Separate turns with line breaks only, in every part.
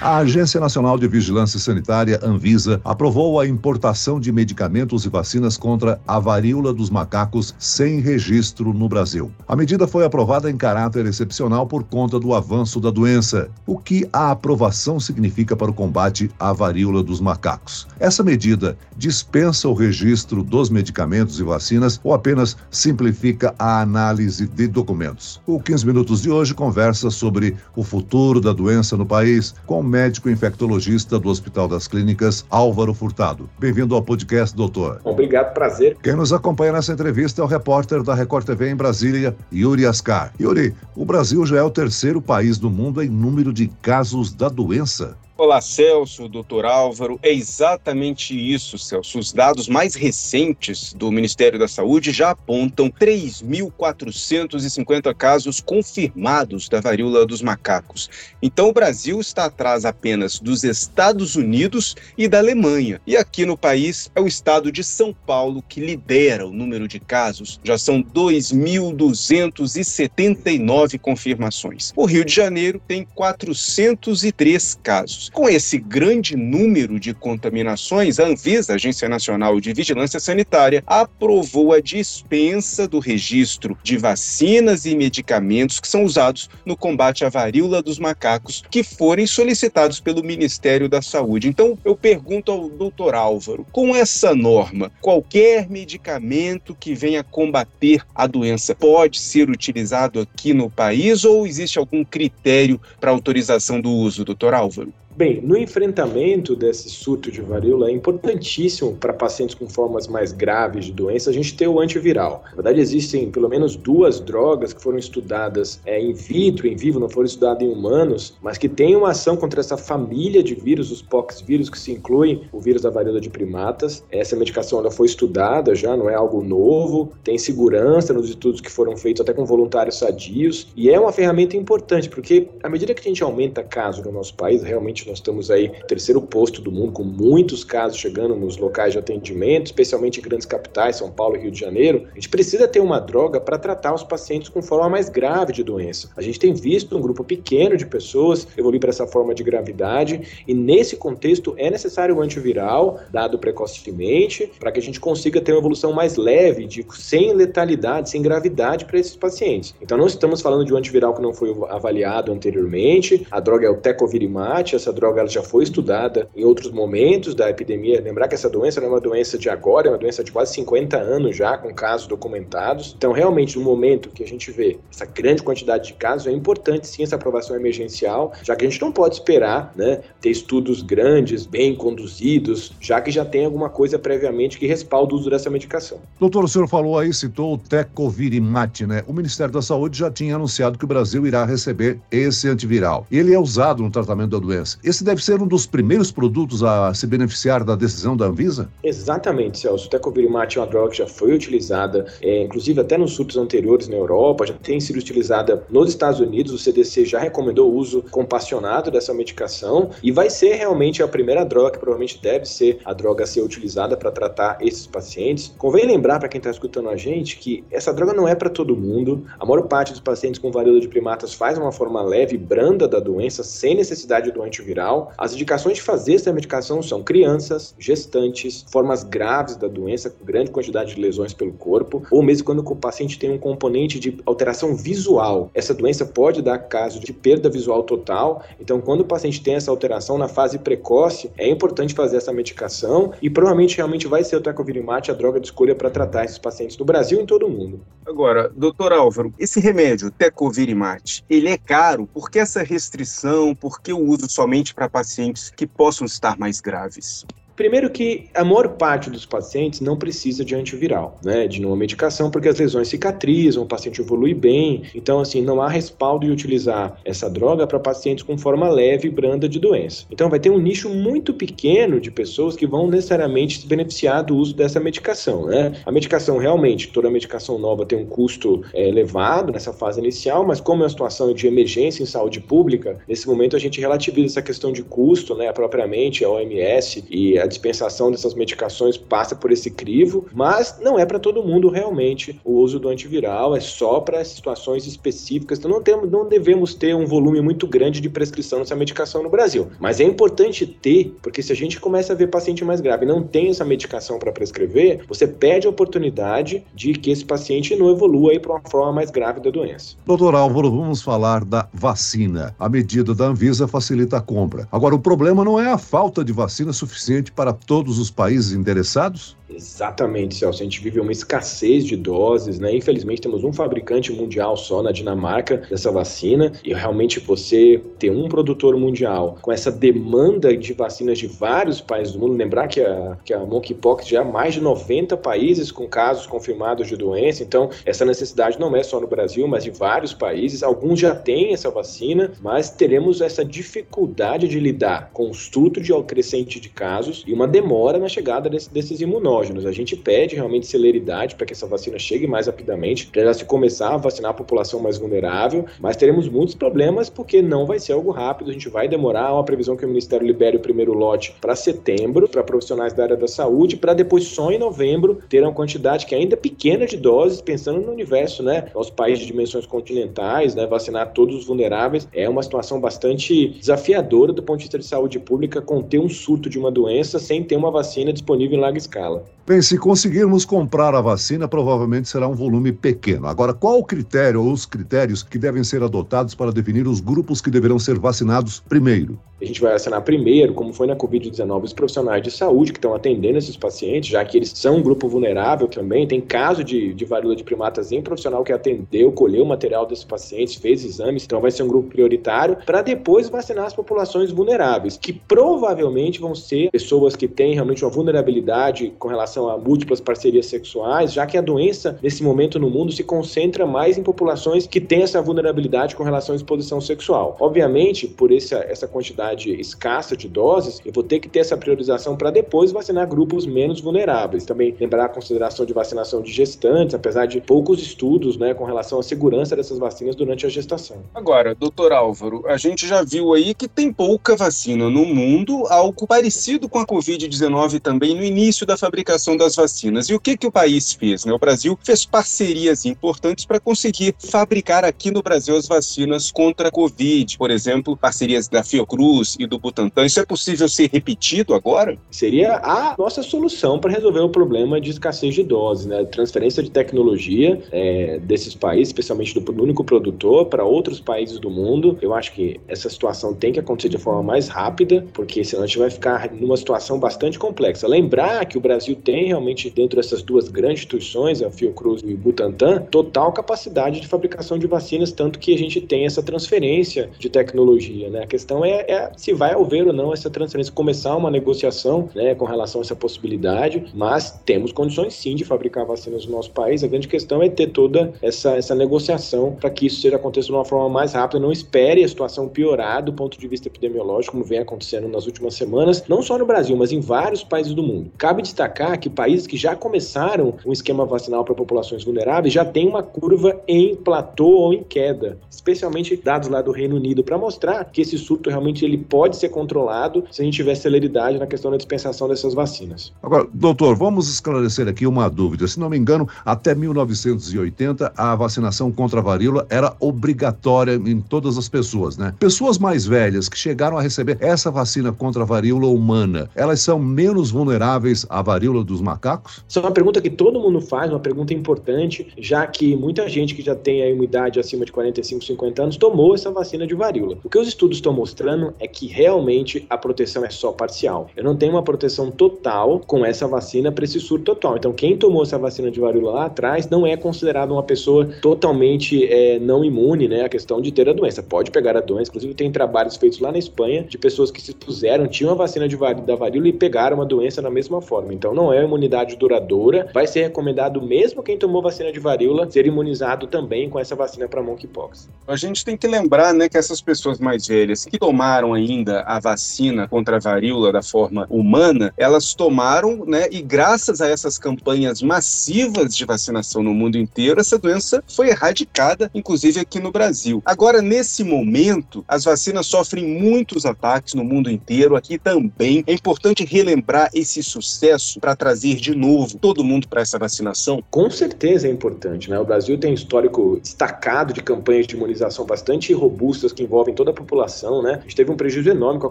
A Agência Nacional de Vigilância Sanitária, Anvisa, aprovou a importação de medicamentos e vacinas contra a varíola dos macacos sem registro no Brasil. A medida foi aprovada em caráter excepcional por conta do avanço da doença. O que a aprovação significa para o combate à varíola dos macacos? Essa medida dispensa o registro dos medicamentos e vacinas ou apenas simplifica a análise de documentos? O 15 Minutos de hoje conversa sobre o futuro da doença no país com médico infectologista do Hospital das Clínicas, Álvaro Furtado. Bem-vindo ao podcast, doutor.
Obrigado, prazer.
Quem nos acompanha nessa entrevista é o repórter da Record TV em Brasília, Yuri Ascar. Yuri, o Brasil já é o terceiro país do mundo em número de casos da doença.
Olá, Celso, doutor Álvaro. É exatamente isso, Celso. Os dados mais recentes do Ministério da Saúde já apontam 3.450 casos confirmados da varíola dos macacos. Então, o Brasil está atrás apenas dos Estados Unidos e da Alemanha. E aqui no país é o estado de São Paulo que lidera o número de casos. Já são 2.279 confirmações. O Rio de Janeiro tem 403 casos. Com esse grande número de contaminações, a Anvisa, Agência Nacional de Vigilância Sanitária, aprovou a dispensa do registro de vacinas e medicamentos que são usados no combate à varíola dos macacos que forem solicitados pelo Ministério da Saúde. Então, eu pergunto ao doutor Álvaro, com essa norma, qualquer medicamento que venha combater a doença pode ser utilizado aqui no país ou existe algum critério para autorização do uso, doutor Álvaro?
Bem, no enfrentamento desse surto de varíola é importantíssimo para pacientes com formas mais graves de doença a gente ter o antiviral. Na verdade, existem pelo menos duas drogas que foram estudadas é, in vitro, em vivo, não foram estudadas em humanos, mas que têm uma ação contra essa família de vírus, os poxvírus, que se incluem o vírus da varíola de primatas. Essa medicação ela foi estudada já, não é algo novo, tem segurança nos estudos que foram feitos até com voluntários sadios, e é uma ferramenta importante, porque à medida que a gente aumenta casos no nosso país, realmente nós estamos aí terceiro posto do mundo, com muitos casos chegando nos locais de atendimento, especialmente em grandes capitais, São Paulo e Rio de Janeiro. A gente precisa ter uma droga para tratar os pacientes com forma mais grave de doença. A gente tem visto um grupo pequeno de pessoas evoluir para essa forma de gravidade, e nesse contexto é necessário o antiviral, dado precocemente, para que a gente consiga ter uma evolução mais leve, de, sem letalidade, sem gravidade para esses pacientes. Então não estamos falando de um antiviral que não foi avaliado anteriormente, a droga é o tecovirimat, essa droga ela já foi estudada em outros momentos da epidemia. Lembrar que essa doença não é uma doença de agora, é uma doença de quase 50 anos já, com casos documentados. Então, realmente, no momento que a gente vê essa grande quantidade de casos, é importante sim essa aprovação emergencial, já que a gente não pode esperar né, ter estudos grandes, bem conduzidos, já que já tem alguma coisa previamente que respalda o uso dessa medicação.
Doutor, o senhor falou aí, citou o Tecovirimat, né? O Ministério da Saúde já tinha anunciado que o Brasil irá receber esse antiviral. Ele é usado no tratamento da doença. Esse deve ser um dos primeiros produtos a se beneficiar da decisão da Anvisa?
Exatamente, Celso. O tecovirimat é uma droga que já foi utilizada, é, inclusive até nos surtos anteriores na Europa, já tem sido utilizada nos Estados Unidos. O CDC já recomendou o uso compassionado dessa medicação e vai ser realmente a primeira droga que provavelmente deve ser a droga a ser utilizada para tratar esses pacientes. Convém lembrar para quem está escutando a gente que essa droga não é para todo mundo. A maior parte dos pacientes com varíola de primatas faz uma forma leve e branda da doença sem necessidade do antiviral as indicações de fazer essa medicação são crianças, gestantes, formas graves da doença, com grande quantidade de lesões pelo corpo, ou mesmo quando o paciente tem um componente de alteração visual. Essa doença pode dar caso de perda visual total. Então, quando o paciente tem essa alteração na fase precoce, é importante fazer essa medicação e provavelmente realmente vai ser o tecovirimat a droga de escolha para tratar esses pacientes no Brasil e em todo o mundo.
Agora, doutor Álvaro, esse remédio, tecovirimat, ele é caro? Por que essa restrição? Por que o uso somente para pacientes que possam estar mais graves?
Primeiro que a maior parte dos pacientes não precisa de antiviral, né, de nenhuma medicação, porque as lesões cicatrizam, o paciente evolui bem, então assim, não há respaldo em utilizar essa droga para pacientes com forma leve e branda de doença. Então vai ter um nicho muito pequeno de pessoas que vão necessariamente se beneficiar do uso dessa medicação, né. A medicação realmente, toda medicação nova tem um custo é, elevado nessa fase inicial, mas como é uma situação de emergência em saúde pública, nesse momento a gente relativiza essa questão de custo, né, propriamente a OMS e a dispensação dessas medicações passa por esse crivo, mas não é para todo mundo realmente o uso do antiviral, é só para situações específicas. Então não, temos, não devemos ter um volume muito grande de prescrição dessa medicação no Brasil. Mas é importante ter, porque se a gente começa a ver paciente mais grave e não tem essa medicação para prescrever, você perde a oportunidade de que esse paciente não evolua para uma forma mais grave da doença.
Doutor Álvaro, vamos falar da vacina. A medida da Anvisa facilita a compra. Agora, o problema não é a falta de vacina suficiente para todos os países interessados?
Exatamente, Celso. A gente vive uma escassez de doses, né? Infelizmente, temos um fabricante mundial só na Dinamarca dessa vacina, e realmente você ter um produtor mundial com essa demanda de vacinas de vários países do mundo, lembrar que a, que a monkeypox já há mais de 90 países com casos confirmados de doença, então essa necessidade não é só no Brasil, mas de vários países. Alguns já têm essa vacina, mas teremos essa dificuldade de lidar com o estudo de crescente de casos e uma demora na chegada desse, desses imunógenos. A gente pede realmente celeridade para que essa vacina chegue mais rapidamente, para já se começar a vacinar a população mais vulnerável, mas teremos muitos problemas porque não vai ser algo rápido, a gente vai demorar. Uma previsão que o Ministério libere o primeiro lote para setembro, para profissionais da área da saúde, para depois só em novembro ter uma quantidade que ainda é pequena de doses, pensando no universo, né? Os países de dimensões continentais, né? Vacinar todos os vulneráveis é uma situação bastante desafiadora do ponto de vista de saúde pública conter um surto de uma doença sem ter uma vacina disponível em larga escala.
Bem, se conseguirmos comprar a vacina, provavelmente será um volume pequeno. Agora, qual o critério ou os critérios que devem ser adotados para definir os grupos que deverão ser vacinados primeiro?
A gente vai vacinar primeiro, como foi na Covid-19, os profissionais de saúde que estão atendendo esses pacientes, já que eles são um grupo vulnerável também. Tem caso de, de varíola de primatas em profissional que atendeu, colheu o material desses pacientes, fez exames, então vai ser um grupo prioritário, para depois vacinar as populações vulneráveis, que provavelmente vão ser pessoas que têm realmente uma vulnerabilidade com relação a múltiplas parcerias sexuais, já que a doença, nesse momento no mundo, se concentra mais em populações que têm essa vulnerabilidade com relação à exposição sexual. Obviamente, por essa, essa quantidade escassa de doses, eu vou ter que ter essa priorização para depois vacinar grupos menos vulneráveis. Também lembrar a consideração de vacinação de gestantes, apesar de poucos estudos né, com relação à segurança dessas vacinas durante a gestação.
Agora, doutor Álvaro, a gente já viu aí que tem pouca vacina no mundo, algo parecido com a Covid-19 também no início da fabricação das vacinas. E o que, que o país fez? Né? O Brasil fez parcerias importantes para conseguir fabricar aqui no Brasil as vacinas contra a Covid. Por exemplo, parcerias da Fiocruz e do Butantan. Isso é possível ser repetido agora?
Seria a nossa solução para resolver o problema de escassez de doses, né? Transferência de tecnologia é, desses países, especialmente do, do único produtor, para outros países do mundo. Eu acho que essa situação tem que acontecer de forma mais rápida, porque senão a gente vai ficar numa situação bastante complexa. Lembrar que o Brasil tem realmente, dentro dessas duas grandes instituições, a Fiocruz e o Butantan, total capacidade de fabricação de vacinas, tanto que a gente tem essa transferência de tecnologia. Né? A questão é, é se vai haver ou não essa transferência, começar uma negociação né, com relação a essa possibilidade, mas temos condições sim de fabricar vacinas no nosso país. A grande questão é ter toda essa, essa negociação para que isso seja aconteça de uma forma mais rápida. Não espere a situação piorar do ponto de vista epidemiológico, como vem acontecendo nas últimas semanas, não só no Brasil, mas em vários países do mundo. Cabe destacar que países que já começaram um esquema vacinal para populações vulneráveis já tem uma curva em platô ou em queda, especialmente dados lá do Reino Unido, para mostrar que esse surto realmente ele pode ser controlado se a gente tiver celeridade na questão da dispensação dessas vacinas.
Agora, doutor, vamos esclarecer aqui uma dúvida. Se não me engano, até 1980 a vacinação contra a varíola era obrigatória em todas as pessoas, né? Pessoas mais velhas que chegaram a receber essa vacina contra a varíola humana, elas são menos vulneráveis à varíola dos macacos?
Isso é uma pergunta que todo mundo faz, uma pergunta importante, já que muita gente que já tem a imunidade acima de 45, 50 anos tomou essa vacina de varíola. O que os estudos estão mostrando é que realmente a proteção é só parcial. Eu não tenho uma proteção total com essa vacina para esse surto total. Então, quem tomou essa vacina de varíola lá atrás não é considerado uma pessoa totalmente é, não imune, né? A questão de ter a doença. Pode pegar a doença. Inclusive, tem trabalhos feitos lá na Espanha de pessoas que se expuseram, tinham a vacina de da varíola e pegaram a doença da mesma forma. Então, não é imunidade duradoura, vai ser recomendado mesmo quem tomou vacina de varíola ser imunizado também com essa vacina para monkeypox.
A gente tem que lembrar, né, que essas pessoas mais velhas que tomaram ainda a vacina contra a varíola da forma humana, elas tomaram, né, e graças a essas campanhas massivas de vacinação no mundo inteiro, essa doença foi erradicada, inclusive aqui no Brasil. Agora, nesse momento, as vacinas sofrem muitos ataques no mundo inteiro, aqui também. É importante relembrar esse sucesso para trazer de novo todo mundo para essa vacinação?
Com certeza é importante, né? O Brasil tem um histórico destacado de campanhas de imunização bastante robustas que envolvem toda a população, né? A gente teve um prejuízo enorme com a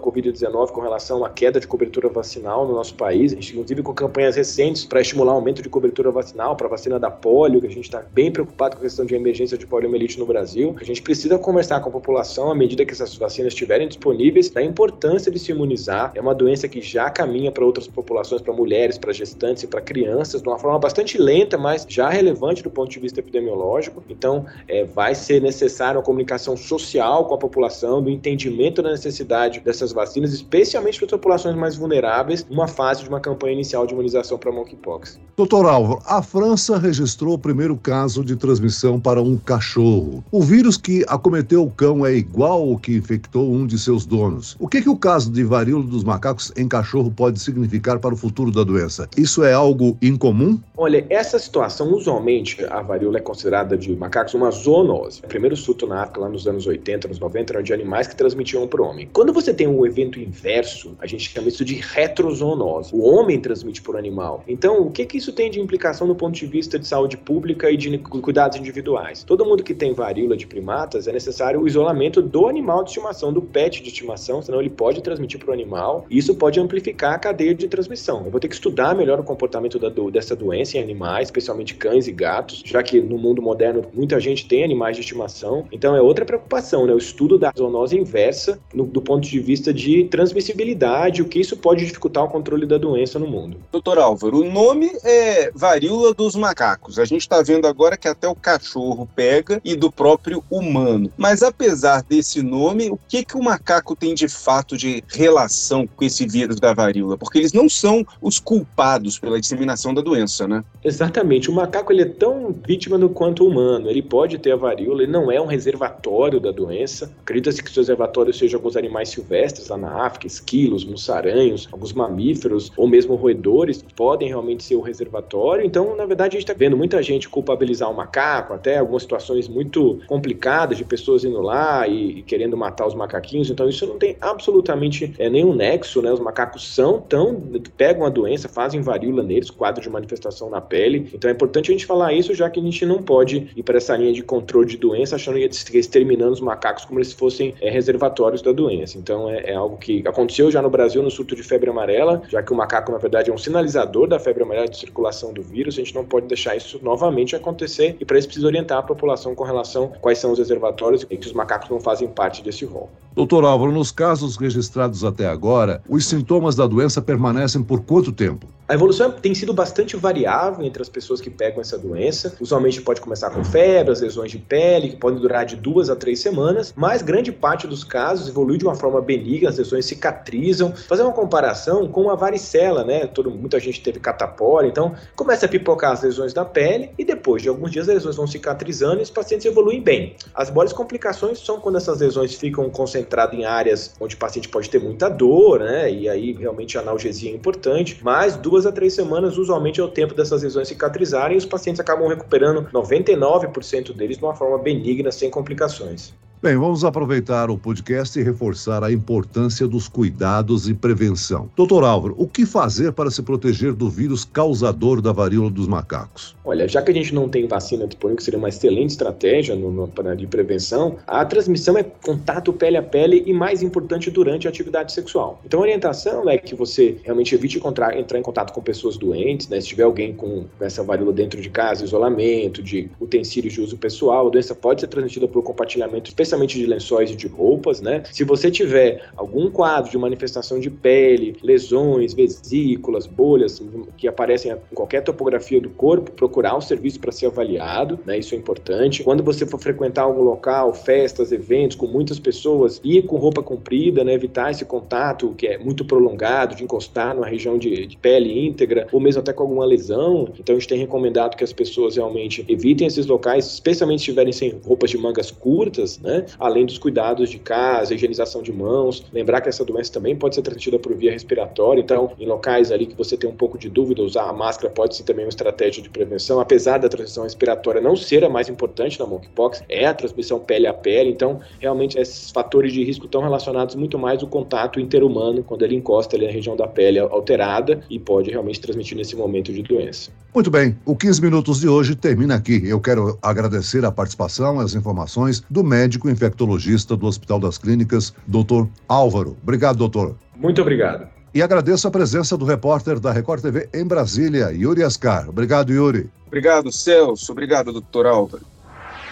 Covid-19 com relação à queda de cobertura vacinal no nosso país, a gente inclusive com campanhas recentes para estimular o aumento de cobertura vacinal para a vacina da polio, que a gente está bem preocupado com a questão de emergência de poliomielite no Brasil. A gente precisa conversar com a população à medida que essas vacinas estiverem disponíveis da importância de se imunizar. É uma doença que já caminha para outras populações, para mulheres, para gestantes e para crianças, de uma forma bastante lenta, mas já relevante do ponto de vista epidemiológico. Então, é, vai ser necessário uma comunicação social com a população, do entendimento da necessidade dessas vacinas, especialmente para populações mais vulneráveis, numa fase de uma campanha inicial de imunização para monkeypox.
Doutor Álvaro, a França registrou o primeiro caso de transmissão para um cachorro. O vírus que acometeu o cão é igual ao que infectou um de seus donos. O que, que o caso de varíola dos macacos em cachorro pode significar para o futuro da doença? Isso é algo incomum?
Olha, essa situação, usualmente, a varíola é considerada de macacos uma zoonose. O primeiro surto na África, lá nos anos 80, nos 90, era de animais que transmitiam para o homem. Quando você tem um evento inverso, a gente chama isso de retrozoonose. O homem transmite por animal. Então, o que, que isso tem de implicação no ponto de vista de saúde pública e de cuidados individuais? Todo mundo que tem varíola de primatas é necessário o isolamento do animal de estimação, do pet de estimação, senão ele pode transmitir para o animal e isso pode amplificar a cadeia de transmissão. Eu vou ter que estudar melhor o comportamento da, do, dessa doença em animais, especialmente cães e gatos, já que no mundo moderno muita gente tem animais de estimação. Então é outra preocupação, né? O estudo da zoonose inversa no, do ponto de vista de transmissibilidade, o que isso pode dificultar o controle da doença no mundo.
Doutor Álvaro, o nome é varíola dos macacos. A gente está vendo agora que até o cachorro pega e do próprio humano. Mas apesar desse nome, o que, que o macaco tem de fato de relação com esse vírus da varíola? Porque eles não são os culpados pela disseminação da doença, né?
Exatamente. O macaco ele é tão vítima do quanto o humano. Ele pode ter a varíola, ele não é um reservatório da doença. Acredita-se que os reservatórios sejam alguns animais silvestres lá na África, esquilos, mussaranhos, alguns mamíferos ou mesmo roedores podem realmente ser o reservatório. Então, na verdade, a gente está vendo muita gente culpabilizar o macaco, até algumas situações muito complicadas de pessoas indo lá e, e querendo matar os macaquinhos. Então, isso não tem absolutamente é, nenhum nexo, né? Os macacos são tão pegam a doença, fazem varíola neles, quadro de manifestação na pele. Então, é importante a gente falar isso, já que a gente não pode ir para essa linha de controle de doença achando que exterminando os macacos como se fossem é, reservatórios da doença. Então, é, é algo que aconteceu já no Brasil no surto de febre amarela, já que o macaco, na verdade, é um sinalizador da febre amarela de circulação do vírus. A gente não pode deixar isso novamente acontecer e para isso precisa orientar a população com relação a quais são os reservatórios e que os macacos não fazem parte desse rol.
Doutor Álvaro, nos casos registrados até agora, os sintomas da doença permanecem por quanto tempo?
A evolução tem sido bastante variável entre as pessoas que pegam essa doença. Usualmente pode começar com febre, as lesões de pele, que podem durar de duas a três semanas, mas grande parte dos casos evolui de uma forma benigna, as lesões cicatrizam. Fazer uma comparação com a varicela, né? Todo, muita gente teve catapora, então começa a pipocar as lesões da pele e depois de alguns dias as lesões vão cicatrizando e os pacientes evoluem bem. As maiores complicações são quando essas lesões ficam concentradas em áreas onde o paciente pode ter muita dor, né? E aí realmente a analgesia é importante, mas duas a três semanas usualmente é o tempo dessas lesões cicatrizarem e os pacientes acabam recuperando 99% deles de uma forma benigna, sem complicações.
Bem, vamos aproveitar o podcast e reforçar a importância dos cuidados e prevenção. Doutor Álvaro, o que fazer para se proteger do vírus causador da varíola dos macacos?
Olha, já que a gente não tem vacina disponível, que seria uma excelente estratégia no, no, de prevenção, a transmissão é contato pele a pele e, mais importante, durante a atividade sexual. Então, a orientação é que você realmente evite encontrar, entrar em contato com pessoas doentes, né? Se tiver alguém com essa varíola dentro de casa, isolamento, de utensílios de uso pessoal, a doença pode ser transmitida por compartilhamento, especialmente especialmente de lençóis e de roupas, né? Se você tiver algum quadro de manifestação de pele, lesões, vesículas, bolhas que aparecem em qualquer topografia do corpo, procurar o serviço para ser avaliado, né? Isso é importante. Quando você for frequentar algum local, festas, eventos com muitas pessoas, ir com roupa comprida, né? Evitar esse contato que é muito prolongado, de encostar numa região de, de pele íntegra, ou mesmo até com alguma lesão. Então a gente tem recomendado que as pessoas realmente evitem esses locais, especialmente se estiverem sem roupas de mangas curtas, né? Né? Além dos cuidados de casa, higienização de mãos. Lembrar que essa doença também pode ser transmitida por via respiratória, então, em locais ali que você tem um pouco de dúvida, usar a máscara pode ser também uma estratégia de prevenção. Apesar da transmissão respiratória não ser a mais importante na monkeypox, é a transmissão pele a pele, então, realmente, esses fatores de risco estão relacionados muito mais ao contato interhumano, quando ele encosta ali na região da pele alterada e pode realmente transmitir nesse momento de doença.
Muito bem, o 15 Minutos de hoje termina aqui. Eu quero agradecer a participação as informações do médico infectologista do Hospital das Clínicas, doutor Álvaro. Obrigado, doutor.
Muito obrigado.
E agradeço a presença do repórter da Record TV em Brasília, Yuri Ascar. Obrigado, Yuri.
Obrigado, Celso. Obrigado, doutor Álvaro.